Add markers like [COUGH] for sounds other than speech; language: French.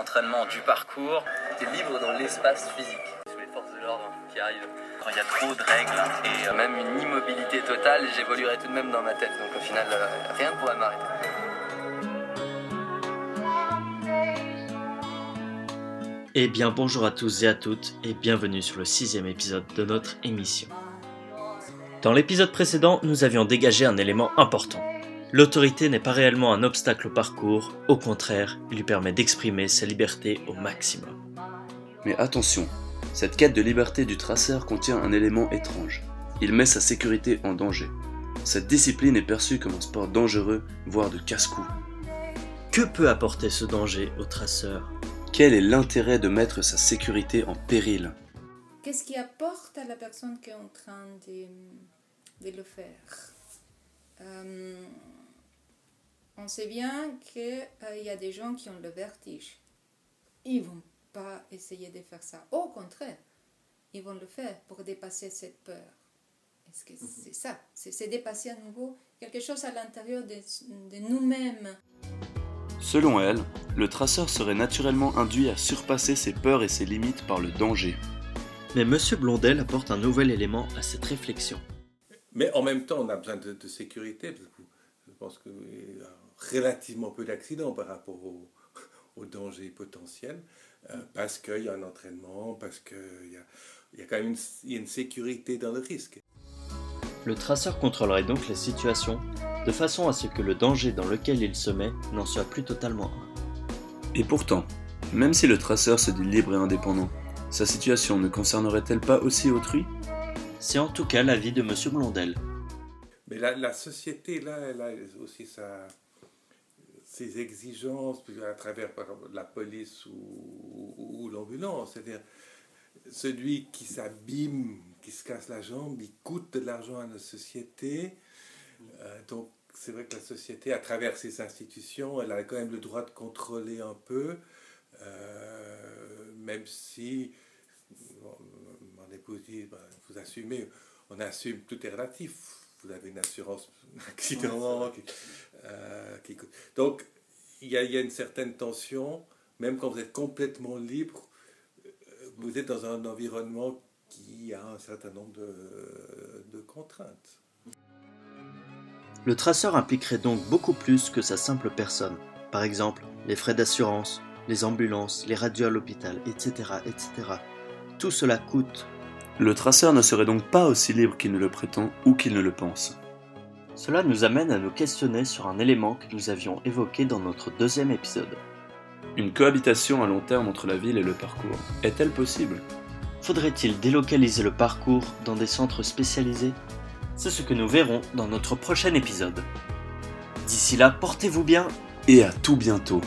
Du parcours. T'es libre dans l'espace physique. Sous les forces de l'ordre qui arrivent. Quand il y a trop de règles et euh, même une immobilité totale, j'évoluerai tout de même dans ma tête. Donc au final, euh, rien ne pourra m'arrêter. Eh bien bonjour à tous et à toutes et bienvenue sur le sixième épisode de notre émission. Dans l'épisode précédent, nous avions dégagé un élément important. L'autorité n'est pas réellement un obstacle au parcours, au contraire, il lui permet d'exprimer sa liberté au maximum. Mais attention, cette quête de liberté du traceur contient un élément étrange. Il met sa sécurité en danger. Cette discipline est perçue comme un sport dangereux, voire de casse-cou. Que peut apporter ce danger au traceur? Quel est l'intérêt de mettre sa sécurité en péril? Qu'est-ce qui apporte à la personne qui est en train de, de le faire? Euh, sait bien qu'il euh, y a des gens qui ont le vertige. Ils vont pas essayer de faire ça. Au contraire, ils vont le faire pour dépasser cette peur. Est-ce que Mhm. c'est ça? C'est dépasser à nouveau quelque chose à l'intérieur de, de nous-mêmes. Selon elle, le traceur serait naturellement induit à surpasser ses peurs et ses limites par le danger. Mais Monsieur Blondel apporte un nouvel élément à cette réflexion. Mais en même temps, on a besoin de, de sécurité. Parce que je pense a relativement peu d'accidents par rapport au, [LAUGHS] au danger potentiel. euh, parce qu'il y a un entraînement, parce qu'il y a, il y a quand même une, il y a une sécurité dans le risque. Le traceur contrôlerait donc les situations de façon à ce que le danger dans lequel il se met n'en soit plus totalement un. Et pourtant, même si le traceur se dit libre et indépendant, sa situation ne concernerait-elle pas aussi autrui? C'est en tout cas l'avis de Monsieur Blondel. Mais la, la société, là, elle a aussi sa, ses exigences à travers la police ou, ou, ou l'ambulance. C'est-à-dire, celui qui s'abîme, qui se casse la jambe, il coûte de l'argent à la société. Euh, donc, c'est vrai que la société, à travers ses institutions, elle a quand même le droit de contrôler un peu, euh, même si bon, mon épouse dit, ben, vous assumez, on assume, tout est relatif. Vous avez une assurance [LAUGHS] accident qui, euh, qui. Donc, il y, a, il y a une certaine tension, même quand vous êtes complètement libre, euh, vous êtes dans un environnement qui a un certain nombre de, de contraintes. Le traceur impliquerait donc beaucoup plus que sa simple personne. Par exemple, les frais d'assurance, les ambulances, les radios à l'hôpital, etc., etc. Tout cela coûte. Le traceur ne serait donc pas aussi libre qu'il ne le prétend ou qu'il ne le pense. Cela nous amène à nous questionner sur un élément que nous avions évoqué dans notre deuxième épisode. Une cohabitation à long terme entre la ville et le parcours est-elle possible? Faudrait-il délocaliser le parcours dans des centres spécialisés? C'est ce que nous verrons dans notre prochain épisode. D'ici là, portez-vous bien Et à tout bientôt